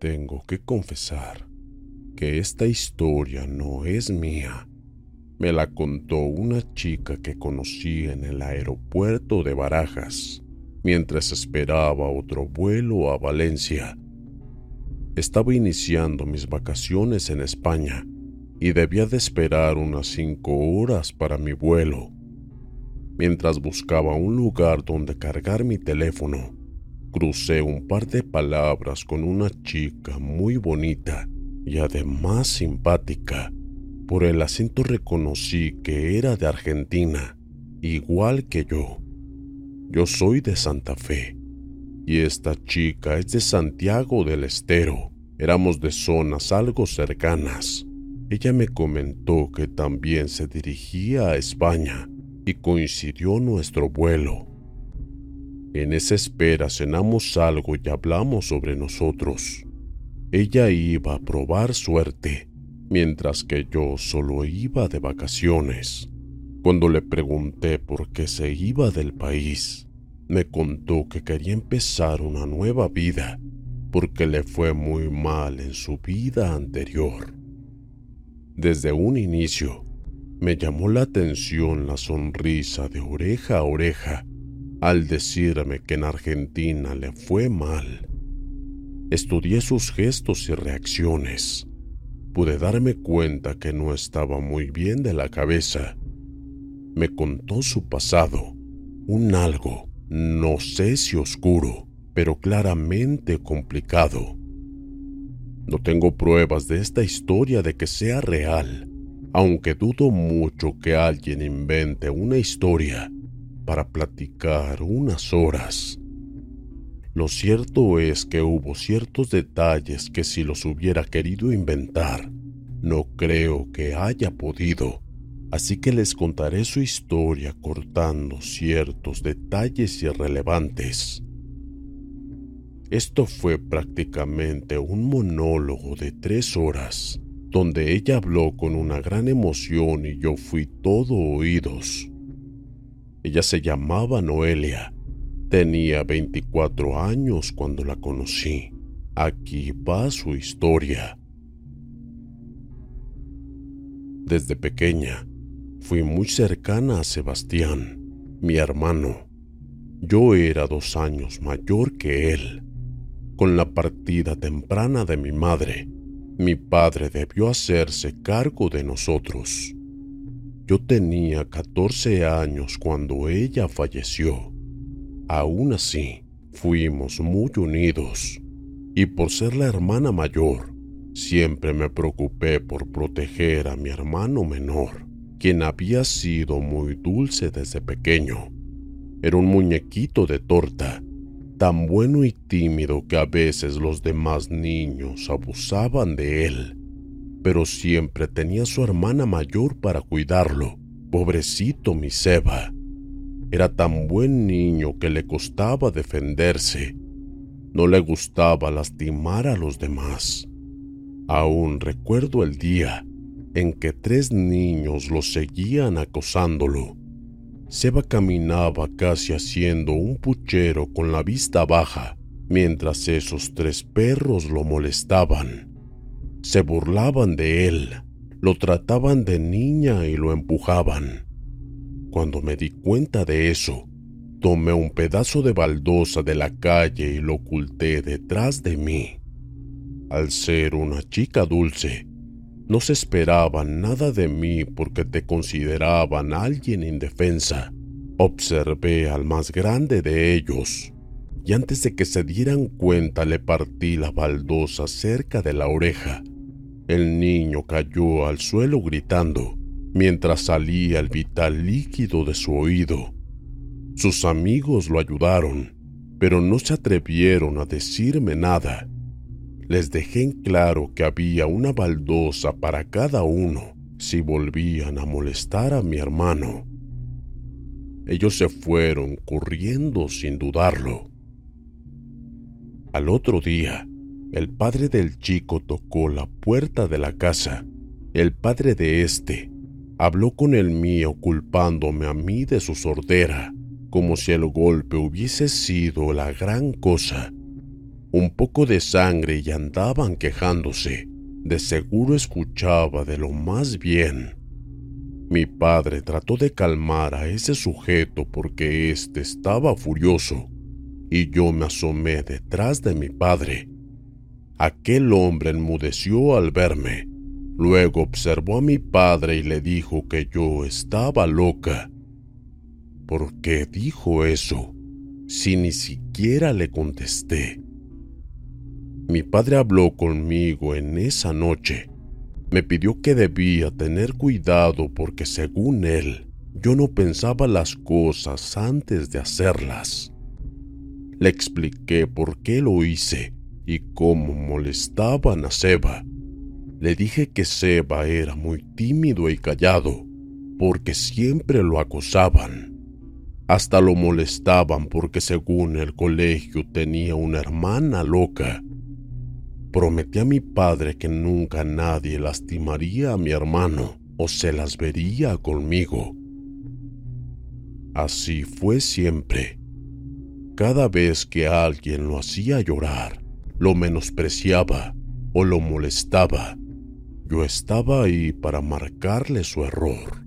Tengo que confesar que esta historia no es mía. Me la contó una chica que conocí en el aeropuerto de Barajas mientras esperaba otro vuelo a Valencia. Estaba iniciando mis vacaciones en España y debía de esperar unas cinco horas para mi vuelo. Mientras buscaba un lugar donde cargar mi teléfono, crucé un par de palabras con una chica muy bonita y además simpática. Por el acento reconocí que era de Argentina, igual que yo. Yo soy de Santa Fe y esta chica es de Santiago del Estero. Éramos de zonas algo cercanas. Ella me comentó que también se dirigía a España y coincidió nuestro vuelo. En esa espera cenamos algo y hablamos sobre nosotros. Ella iba a probar suerte, mientras que yo solo iba de vacaciones. Cuando le pregunté por qué se iba del país, me contó que quería empezar una nueva vida porque le fue muy mal en su vida anterior. Desde un inicio, me llamó la atención la sonrisa de oreja a oreja al decirme que en Argentina le fue mal Estudié sus gestos y reacciones. Pude darme cuenta que no estaba muy bien de la cabeza. Me contó su pasado, un algo, no sé si oscuro, pero claramente complicado. No tengo pruebas de esta historia de que sea real, aunque dudo mucho que alguien invente una historia para platicar unas horas. Lo cierto es que hubo ciertos detalles que si los hubiera querido inventar, no creo que haya podido. Así que les contaré su historia cortando ciertos detalles irrelevantes. Esto fue prácticamente un monólogo de tres horas, donde ella habló con una gran emoción y yo fui todo oídos. Ella se llamaba Noelia Tenía 24 años cuando la conocí. Aquí va su historia. Desde pequeña, fui muy cercana a Sebastián, mi hermano. Yo era dos años mayor que él. Con la partida temprana de mi madre, mi padre debió hacerse cargo de nosotros. Yo tenía 14 años cuando ella falleció. Aún así, fuimos muy unidos, y por ser la hermana mayor, siempre me preocupé por proteger a mi hermano menor, quien había sido muy dulce desde pequeño. Era un muñequito de torta, tan bueno y tímido que a veces los demás niños abusaban de él, pero siempre tenía su hermana mayor para cuidarlo. Pobrecito mi Seba. Era tan buen niño que le costaba defenderse. No le gustaba lastimar a los demás. Aún recuerdo el día en que tres niños lo seguían acosándolo. Seba caminaba casi haciendo un puchero con la vista baja, mientras esos tres perros lo molestaban. Se burlaban de él, lo trataban de niña y lo empujaban. Cuando me di cuenta de eso, tomé un pedazo de baldosa de la calle y lo oculté detrás de mí. Al ser una chica dulce, no se esperaban nada de mí porque te consideraban alguien indefensa. Observé al más grande de ellos y antes de que se dieran cuenta le partí la baldosa cerca de la oreja. El niño cayó al suelo gritando mientras salía el vital líquido de su oído. Sus amigos lo ayudaron, pero no se atrevieron a decirme nada. Les dejé en claro que había una baldosa para cada uno si volvían a molestar a mi hermano. Ellos se fueron corriendo sin dudarlo. Al otro día, el padre del chico tocó la puerta de la casa. El padre de este habló con el mío culpándome a mí de su sordera, como si el golpe hubiese sido la gran cosa. Un poco de sangre y andaban quejándose. De seguro escuchaba de lo más bien. Mi padre trató de calmar a ese sujeto porque éste estaba furioso, y yo me asomé detrás de mi padre. Aquel hombre enmudeció al verme Luego observó a mi padre y le dijo que yo estaba loca. ¿Por qué dijo eso? Si ni siquiera le contesté. Mi padre habló conmigo en esa noche. Me pidió que debía tener cuidado porque según él, yo no pensaba las cosas antes de hacerlas. Le expliqué por qué lo hice y cómo molestaban a Seba le dije que Seba era muy tímido y callado, porque siempre lo acosaban. Hasta lo molestaban porque según el colegio tenía una hermana loca. Prometí a mi padre que nunca nadie lastimaría a mi hermano o se las vería conmigo. Así fue siempre. Cada vez que alguien lo hacía llorar, lo menospreciaba o lo molestaba, yo estaba ahí para marcarle su error.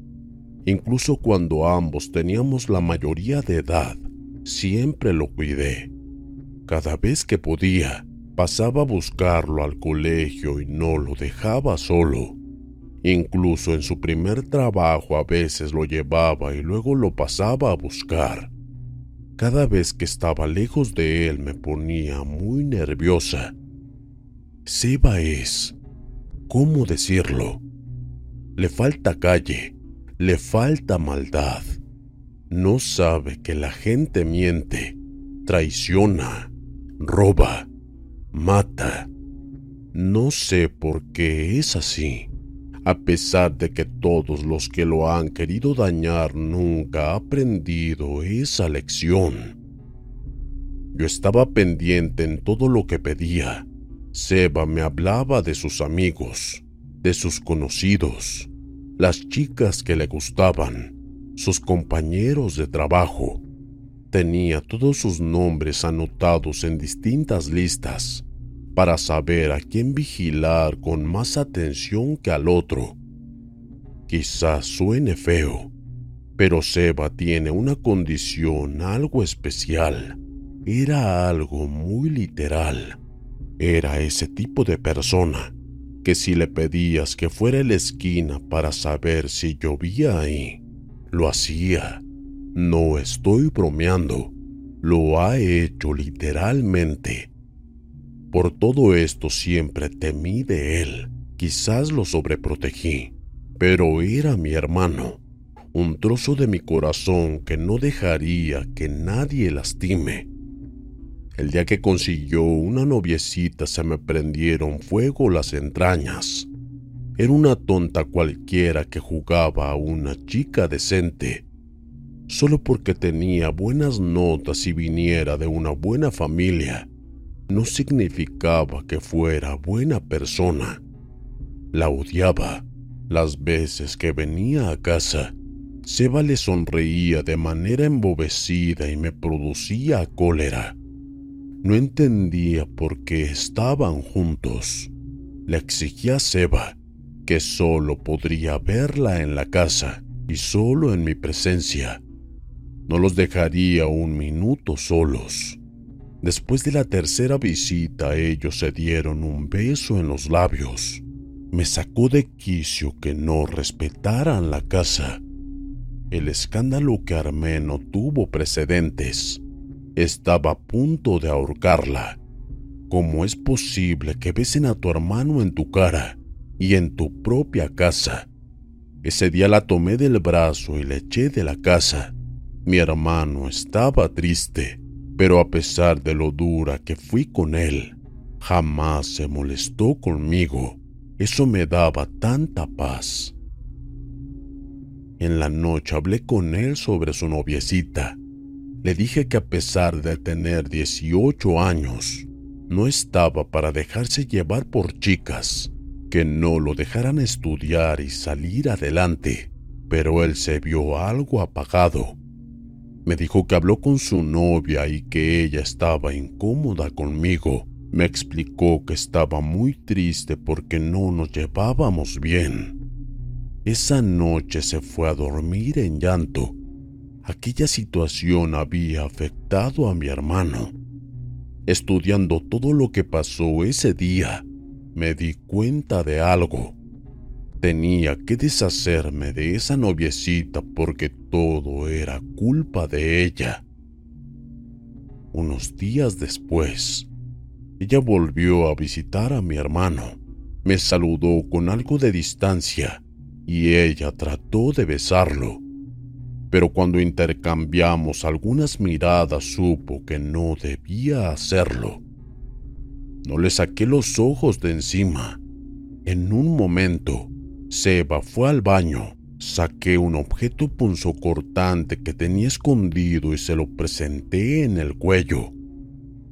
Incluso cuando ambos teníamos la mayoría de edad, siempre lo cuidé. Cada vez que podía, pasaba a buscarlo al colegio y no lo dejaba solo. Incluso en su primer trabajo a veces lo llevaba y luego lo pasaba a buscar. Cada vez que estaba lejos de él me ponía muy nerviosa. Seba es, ¿Cómo decirlo? Le falta calle, le falta maldad. No sabe que la gente miente, traiciona, roba, mata. No sé por qué es así, a pesar de que todos los que lo han querido dañar nunca ha aprendido esa lección. Yo estaba pendiente en todo lo que pedía, Seba me hablaba de sus amigos, de sus conocidos, las chicas que le gustaban, sus compañeros de trabajo. Tenía todos sus nombres anotados en distintas listas para saber a quién vigilar con más atención que al otro. Quizás suene feo, pero Seba tiene una condición algo especial. Era algo muy literal era ese tipo de persona que si le pedías que fuera a la esquina para saber si llovía ahí, lo hacía. No estoy bromeando, lo ha hecho literalmente. Por todo esto siempre temí de él, quizás lo sobreprotegí, pero era mi hermano, un trozo de mi corazón que no dejaría que nadie lastime. El día que consiguió una noviecita se me prendieron fuego las entrañas. Era una tonta cualquiera que jugaba a una chica decente. Solo porque tenía buenas notas y viniera de una buena familia, no significaba que fuera buena persona. La odiaba. Las veces que venía a casa, Seba le sonreía de manera embobecida y me producía cólera. No entendía por qué estaban juntos. Le exigía a Seba que solo podría verla en la casa y solo en mi presencia. No los dejaría un minuto solos. Después de la tercera visita ellos se dieron un beso en los labios. Me sacó de quicio que no respetaran la casa. El escándalo que armé no tuvo precedentes. Estaba a punto de ahorcarla. ¿Cómo es posible que besen a tu hermano en tu cara y en tu propia casa? Ese día la tomé del brazo y le eché de la casa. Mi hermano estaba triste, pero a pesar de lo dura que fui con él, jamás se molestó conmigo. Eso me daba tanta paz. En la noche hablé con él sobre su noviecita. Le dije que a pesar de tener 18 años, no estaba para dejarse llevar por chicas, que no lo dejaran estudiar y salir adelante, pero él se vio algo apagado me dijo que habló con su novia y que ella estaba incómoda conmigo. Me explicó que estaba muy triste porque no nos llevábamos bien. Esa noche se fue a dormir en llanto. Aquella situación había afectado a mi hermano. Estudiando todo lo que pasó ese día, me di cuenta de algo. Tenía que deshacerme de esa noviecita porque todo era culpa de ella. Unos días después, ella volvió a visitar a mi hermano. Me saludó con algo de distancia y ella trató de besarlo. Pero cuando intercambiamos algunas miradas supo que no debía hacerlo. No le saqué los ojos de encima. En un momento Seba fue al baño, saqué un objeto punzocortante que tenía escondido y se lo presenté en el cuello.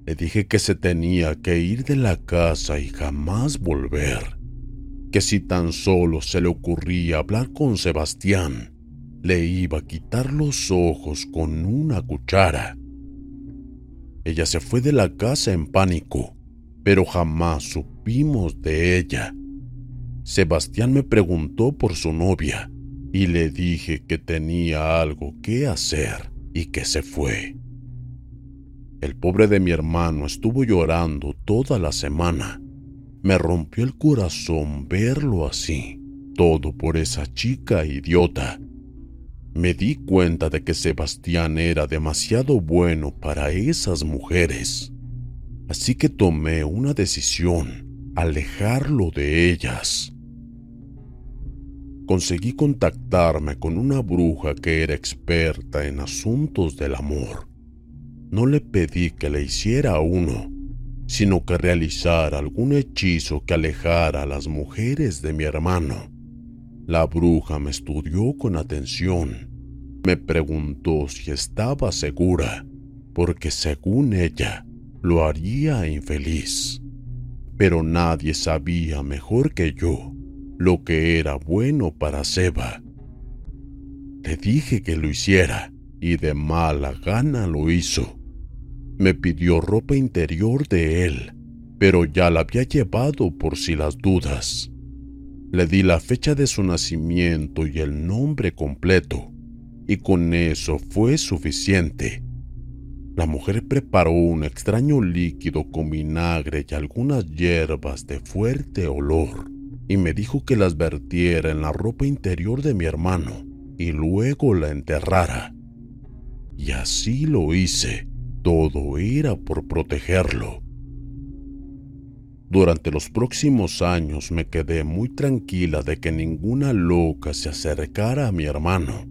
Le dije que se tenía que ir de la casa y jamás volver, que si tan solo se le ocurría hablar con Sebastián, le iba a quitar los ojos con una cuchara. Ella se fue de la casa en pánico, pero jamás supimos de ella. Sebastián me preguntó por su novia y le dije que tenía algo que hacer y que se fue. El pobre de mi hermano estuvo llorando toda la semana. Me rompió el corazón verlo así, todo por esa chica idiota. Me di cuenta de que Sebastián era demasiado bueno para esas mujeres. Así que tomé una decisión alejarlo de ellas. Conseguí contactarme con una bruja que era experta en asuntos del amor. No le pedí que le hiciera uno, sino que realizara algún hechizo que alejara a las mujeres de mi hermano. La bruja me estudió con atención. Me preguntó si estaba segura, porque según ella, lo haría infeliz pero nadie sabía mejor que yo lo que era bueno para Seba. Le dije que lo hiciera y de mala gana lo hizo. Me pidió ropa interior de él, pero ya la había llevado por si las dudas. Le di la fecha de su nacimiento y el nombre completo, y con eso fue suficiente la mujer preparó un extraño líquido con vinagre y algunas hierbas de fuerte olor y me dijo que las vertiera en la ropa interior de mi hermano y luego la enterrara. Y así lo hice. Todo era por protegerlo. Durante los próximos años me quedé muy tranquila de que ninguna loca se acercara a mi hermano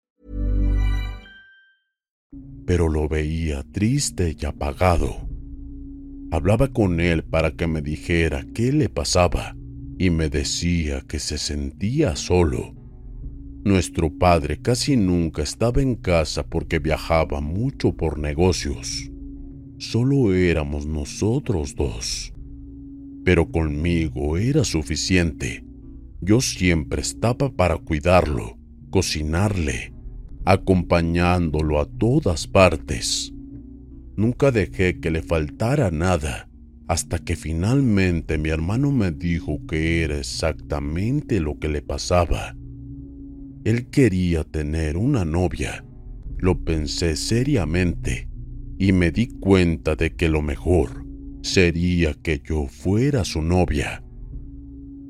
Pero lo veía triste y apagado. Hablaba con él para que me dijera qué le pasaba y me decía que se sentía solo. Nuestro padre casi nunca estaba en casa porque viajaba mucho por negocios. Solo éramos nosotros dos. Pero conmigo era suficiente. Yo siempre estaba para cuidarlo, cocinarle, acompañándolo a todas partes. Nunca dejé que le faltara nada, hasta que finalmente mi hermano me dijo que era exactamente lo que le pasaba. Él quería tener una novia. Lo pensé seriamente y me di cuenta de que lo mejor sería que yo fuera su novia.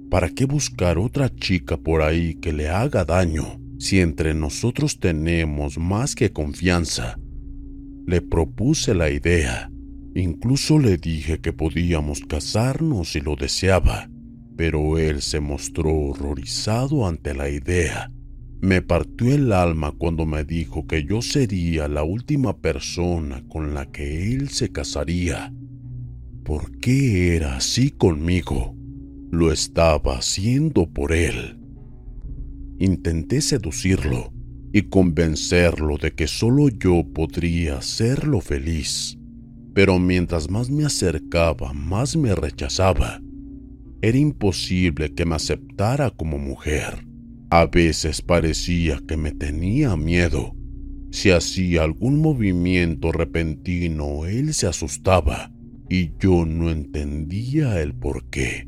¿Para qué buscar otra chica por ahí que le haga daño si entre nosotros tenemos más que confianza? Le propuse la idea. Incluso le dije que podíamos casarnos si lo deseaba, pero él se mostró horrorizado ante la idea. Me partió el alma cuando me dijo que yo sería la última persona con la que él se casaría. ¿Por qué era así conmigo? Lo estaba haciendo por él. Intenté seducirlo y convencerlo de que solo yo podría hacerlo feliz. Pero mientras más me acercaba, más me rechazaba. Era imposible que me aceptara como mujer. A veces parecía que me tenía miedo. Si hacía algún movimiento repentino, él se asustaba y yo no entendía el por qué.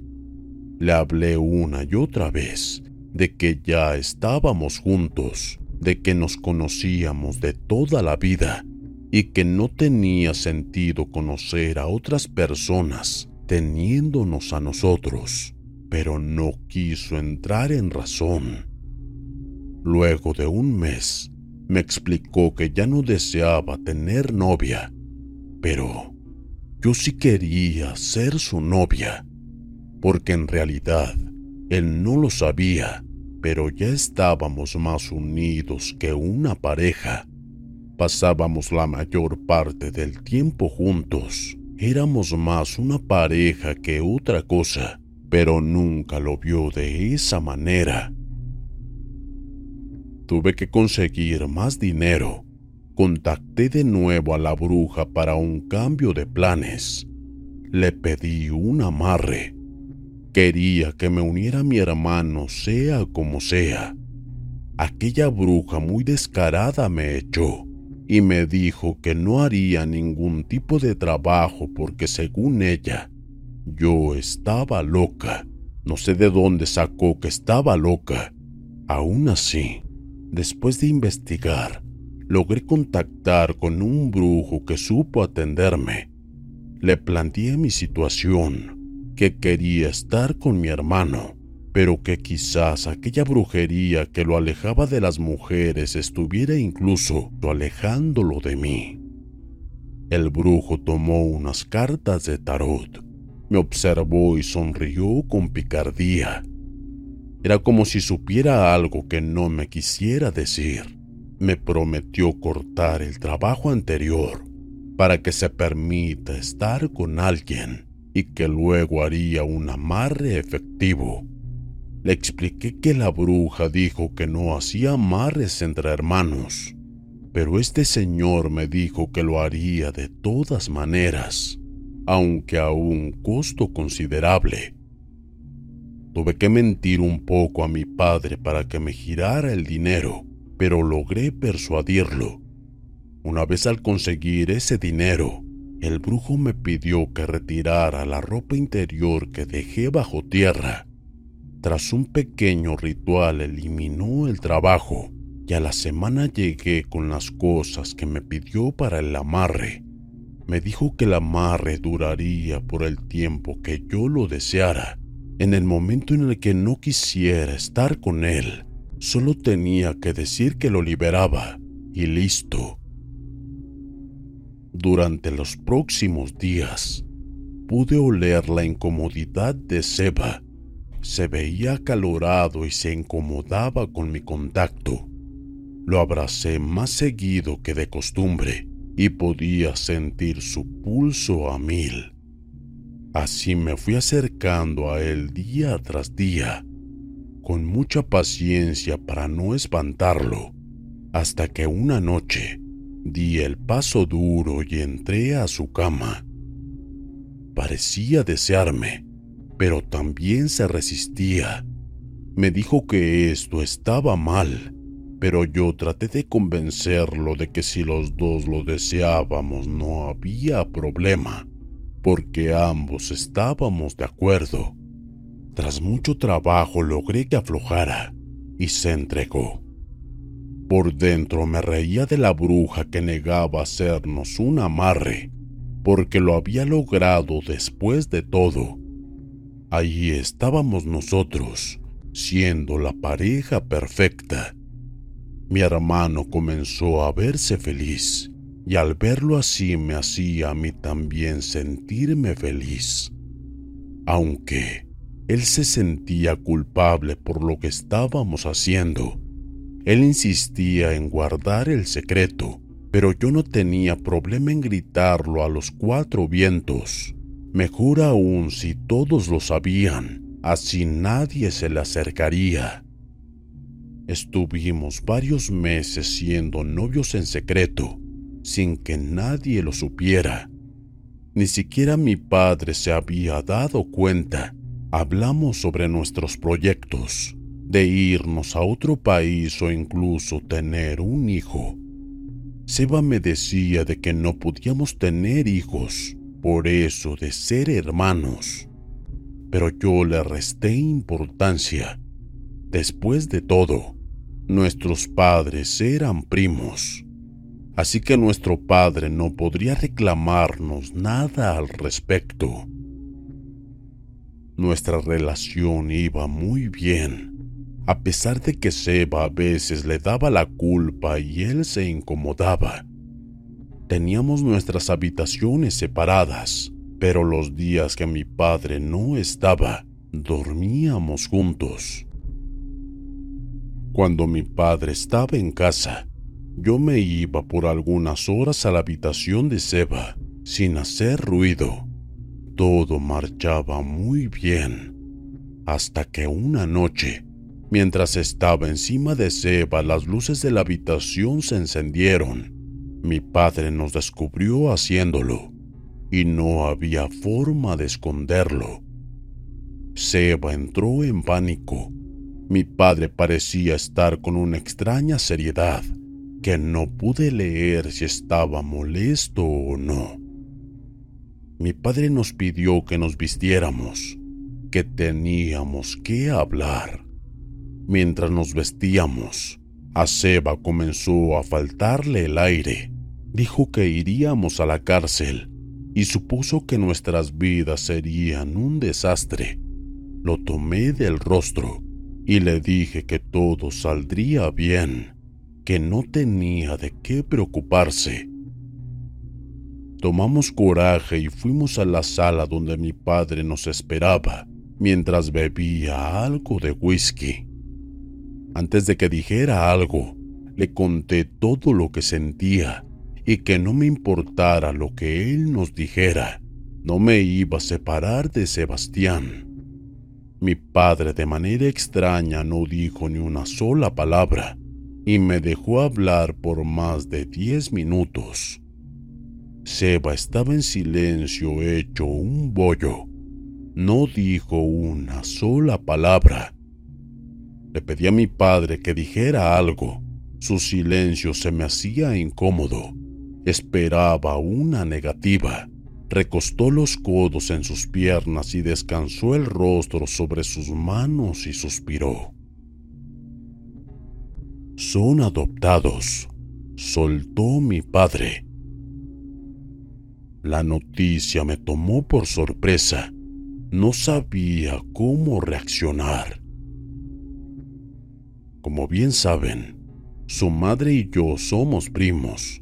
Le hablé una y otra vez de que ya estábamos juntos, de que nos conocíamos de toda la vida y que no tenía sentido conocer a otras personas teniéndonos a nosotros, pero no quiso entrar en razón. Luego de un mes, me explicó que ya no deseaba tener novia, pero yo sí quería ser su novia, porque en realidad él no lo sabía, pero ya estábamos más unidos que una pareja. Pasábamos la mayor parte del tiempo juntos. Éramos más una pareja que otra cosa, pero nunca lo vio de esa manera. Tuve que conseguir más dinero. Contacté de nuevo a la bruja para un cambio de planes. Le pedí un amarre. Quería que me uniera a mi hermano sea como sea. Aquella bruja muy descarada me echó y me dijo que no haría ningún tipo de trabajo porque según ella, yo estaba loca. No sé de dónde sacó que estaba loca. Aún así, después de investigar, logré contactar con un brujo que supo atenderme. Le planteé mi situación, que quería estar con mi hermano, pero que quizás aquella brujería que lo alejaba de las mujeres estuviera incluso alejándolo de mí. El brujo tomó unas cartas de tarot, me observó y sonrió con picardía. Era como si supiera algo que no me quisiera decir. Me prometió cortar el trabajo anterior para que se permita estar con alguien y que luego haría un amarre efectivo. Le expliqué que la bruja dijo que no hacía amarres entre hermanos, pero este señor me dijo que lo haría de todas maneras. aunque a un costo considerable. Tuve que mentir un poco a mi padre para que me girara el dinero, pero logré persuadirlo. Una vez al conseguir ese dinero, el brujo me pidió que retirara la ropa interior que dejé bajo tierra. Tras un pequeño ritual eliminó el trabajo y a la semana llegué con las cosas que me pidió para el amarre. Me dijo que el amarre duraría por el tiempo que yo lo deseara. En el momento en el que no quisiera estar con él, solo tenía que decir que lo liberaba y listo. Durante los próximos días, pude oler la incomodidad de Seba. Se veía acalorado y se incomodaba con mi contacto. Lo abracé más seguido que de costumbre y podía sentir su pulso a mil. Así me fui acercando a él día tras día, con mucha paciencia para no espantarlo, hasta que una noche di el paso duro y entré a su cama. Parecía desearme, pero también se resistía. Me dijo que esto estaba mal pero yo traté de convencerlo de que si los dos lo deseábamos no había problema, porque ambos estábamos de acuerdo. Tras mucho trabajo logré que aflojara y se entregó. Por dentro me reía de la bruja que negaba hacernos un amarre, porque lo había logrado después de todo. Allí estábamos nosotros, siendo la pareja perfecta mi hermano comenzó a verse feliz y al verlo así me hacía a mí también sentirme feliz. Aunque él se sentía culpable por lo que estábamos haciendo, él insistía en guardar el secreto, pero yo no tenía problema en gritarlo a los cuatro vientos. Mejor aún si todos lo sabían, así nadie se le acercaría. Estuvimos varios meses siendo novios en secreto, sin que nadie lo supiera. Ni siquiera mi padre se había dado cuenta. Hablamos sobre nuestros proyectos, de irnos a otro país o incluso tener un hijo. Seba me decía de que no podíamos tener hijos, por eso de ser hermanos. Pero yo le resté importancia Después de todo, nuestros padres eran primos, así que nuestro padre no podría reclamarnos nada al respecto. Nuestra relación iba muy bien, a pesar de que Seba a veces le daba la culpa y él se incomodaba. Teníamos nuestras habitaciones separadas, pero los días que mi padre no estaba, dormíamos juntos. Cuando mi padre estaba en casa, yo me iba por algunas horas a la habitación de Seba, sin hacer ruido. Todo marchaba muy bien, hasta que una noche, mientras estaba encima de Seba, las luces de la habitación se encendieron. Mi padre nos descubrió haciéndolo, y no había forma de esconderlo. Seba entró en pánico mi padre parecía estar con una extraña seriedad que no pude leer si estaba molesto o no. Mi padre nos pidió que nos vistiéramos, que teníamos que hablar. Mientras nos vestíamos, a Seba comenzó a faltarle el aire. Dijo que iríamos a la cárcel y supuso que nuestras vidas serían un desastre. Lo tomé del rostro y le dije que todo saldría bien, que no tenía de qué preocuparse. Tomamos coraje y fuimos a la sala donde mi padre nos esperaba mientras bebía algo de whisky. Antes de que dijera algo, le conté todo lo que sentía y que no me importara lo que él nos dijera, no me iba a separar de Sebastián. Mi padre de manera extraña no dijo ni una sola palabra y me dejó hablar por más de diez minutos. Seba estaba en silencio hecho un bollo. No dijo una sola palabra. Le pedí a mi padre que dijera algo. Su silencio se me hacía incómodo. Esperaba una negativa. Recostó los codos en sus piernas y descansó el rostro sobre sus manos y suspiró. Son adoptados, soltó mi padre. La noticia me tomó por sorpresa. No sabía cómo reaccionar. Como bien saben, su madre y yo somos primos.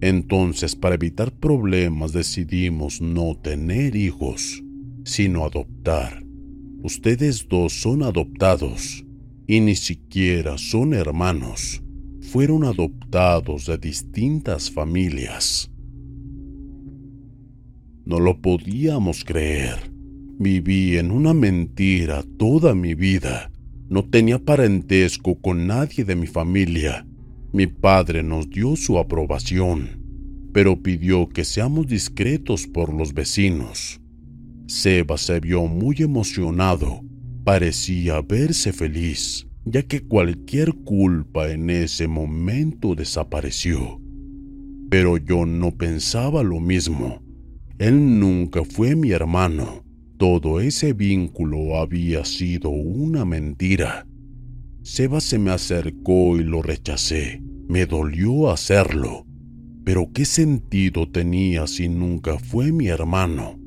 Entonces, para evitar problemas, decidimos no tener hijos, sino adoptar. Ustedes dos son adoptados y ni siquiera son hermanos. Fueron adoptados de distintas familias. No lo podíamos creer. Viví en una mentira toda mi vida. No tenía parentesco con nadie de mi familia. Mi padre nos dio su aprobación, pero pidió que seamos discretos por los vecinos. Seba se vio muy emocionado. Parecía verse feliz, ya que cualquier culpa en ese momento desapareció. Pero yo no pensaba lo mismo. Él nunca fue mi hermano. Todo ese vínculo había sido una mentira. Seba se me acercó y lo rechacé. Me dolió hacerlo. Pero ¿qué sentido tenía si nunca fue mi hermano?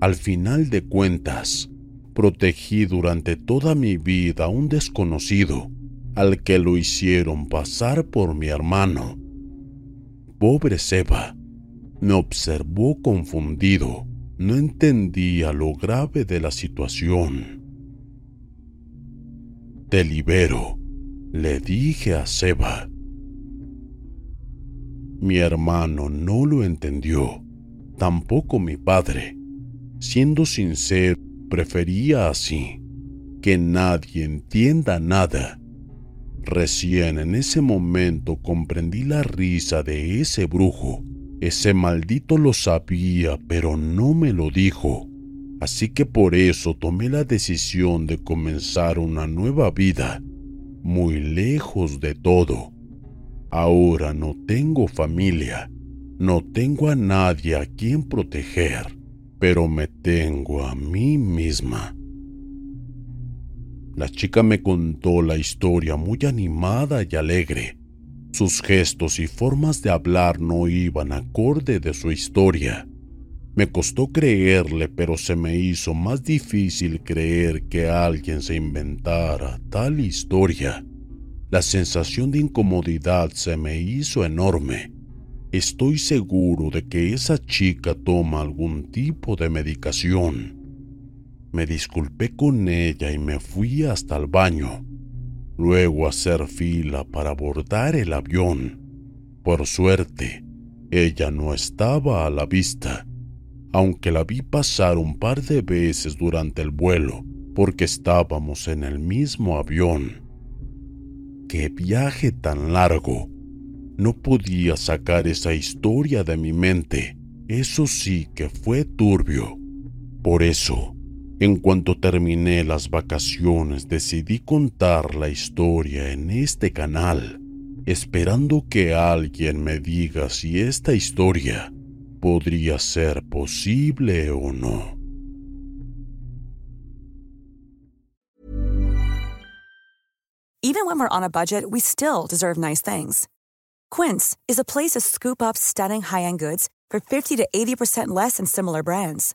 Al final de cuentas, protegí durante toda mi vida a un desconocido al que lo hicieron pasar por mi hermano. Pobre Seba, me observó confundido, no entendía lo grave de la situación. Te libero, le dije a Seba. Mi hermano no lo entendió, tampoco mi padre. Siendo sincero, prefería así, que nadie entienda nada. Recién en ese momento comprendí la risa de ese brujo. Ese maldito lo sabía, pero no me lo dijo. Así que por eso tomé la decisión de comenzar una nueva vida, muy lejos de todo. Ahora no tengo familia, no tengo a nadie a quien proteger, pero me tengo a mí misma. La chica me contó la historia muy animada y alegre. Sus gestos y formas de hablar no iban acorde de su historia. Me costó creerle, pero se me hizo más difícil creer que alguien se inventara tal historia. La sensación de incomodidad se me hizo enorme. Estoy seguro de que esa chica toma algún tipo de medicación. Me disculpé con ella y me fui hasta el baño. Luego hacer fila para abordar el avión. Por suerte, ella no estaba a la vista aunque la vi pasar un par de veces durante el vuelo, porque estábamos en el mismo avión. ¡Qué viaje tan largo! No podía sacar esa historia de mi mente. Eso sí que fue turbio. Por eso, en cuanto terminé las vacaciones, decidí contar la historia en este canal, esperando que alguien me diga si esta historia podría ser posible o no. Even when we're on a budget, we still deserve nice things. Quince is a place to scoop up stunning high-end goods for 50 to 80% less than similar brands.